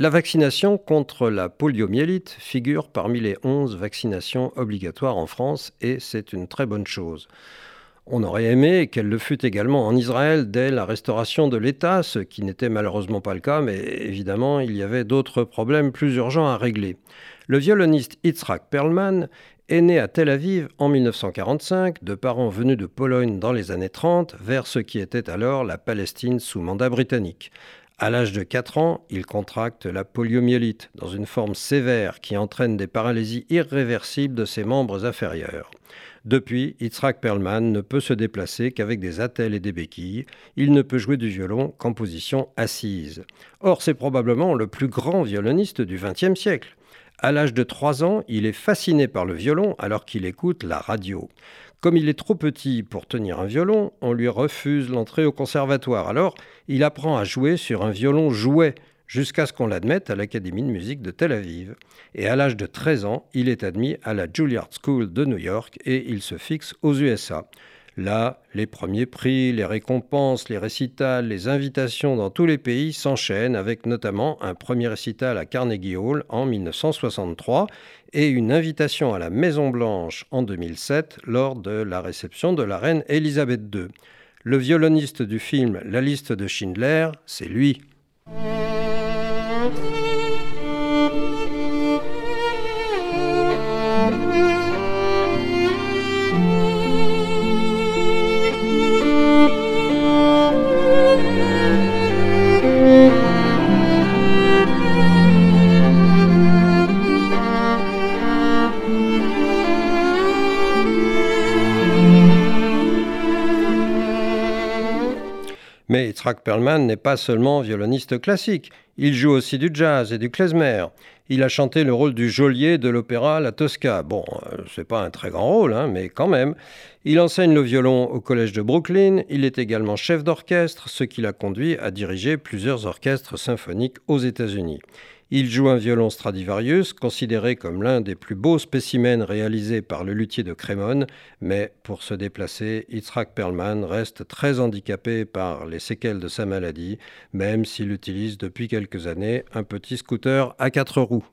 La vaccination contre la poliomyélite figure parmi les 11 vaccinations obligatoires en France et c'est une très bonne chose. On aurait aimé qu'elle le fût également en Israël dès la restauration de l'État, ce qui n'était malheureusement pas le cas, mais évidemment il y avait d'autres problèmes plus urgents à régler. Le violoniste Yitzhak Perlman est né à Tel Aviv en 1945, de parents venus de Pologne dans les années 30, vers ce qui était alors la Palestine sous mandat britannique. À l'âge de 4 ans, il contracte la poliomyélite, dans une forme sévère qui entraîne des paralysies irréversibles de ses membres inférieurs. Depuis, Yitzhak Perlman ne peut se déplacer qu'avec des attelles et des béquilles. Il ne peut jouer du violon qu'en position assise. Or, c'est probablement le plus grand violoniste du XXe siècle. À l'âge de 3 ans, il est fasciné par le violon alors qu'il écoute la radio. Comme il est trop petit pour tenir un violon, on lui refuse l'entrée au conservatoire. Alors, il apprend à jouer sur un violon jouet jusqu'à ce qu'on l'admette à l'Académie de musique de Tel Aviv. Et à l'âge de 13 ans, il est admis à la Juilliard School de New York et il se fixe aux USA. Là, les premiers prix, les récompenses, les récitals, les invitations dans tous les pays s'enchaînent avec notamment un premier récital à Carnegie Hall en 1963 et une invitation à la Maison Blanche en 2007 lors de la réception de la reine Elisabeth II. Le violoniste du film La liste de Schindler, c'est lui. Mais Yitzhak Perlman n'est pas seulement violoniste classique, il joue aussi du jazz et du klezmer. Il a chanté le rôle du geôlier de l'opéra La Tosca. Bon, euh, c'est pas un très grand rôle, hein, mais quand même. Il enseigne le violon au collège de Brooklyn. Il est également chef d'orchestre, ce qui l'a conduit à diriger plusieurs orchestres symphoniques aux États-Unis. Il joue un violon Stradivarius, considéré comme l'un des plus beaux spécimens réalisés par le luthier de Crémone, mais pour se déplacer, Yitzhak Perlman reste très handicapé par les séquelles de sa maladie, même s'il utilise depuis quelques années un petit scooter à quatre roues.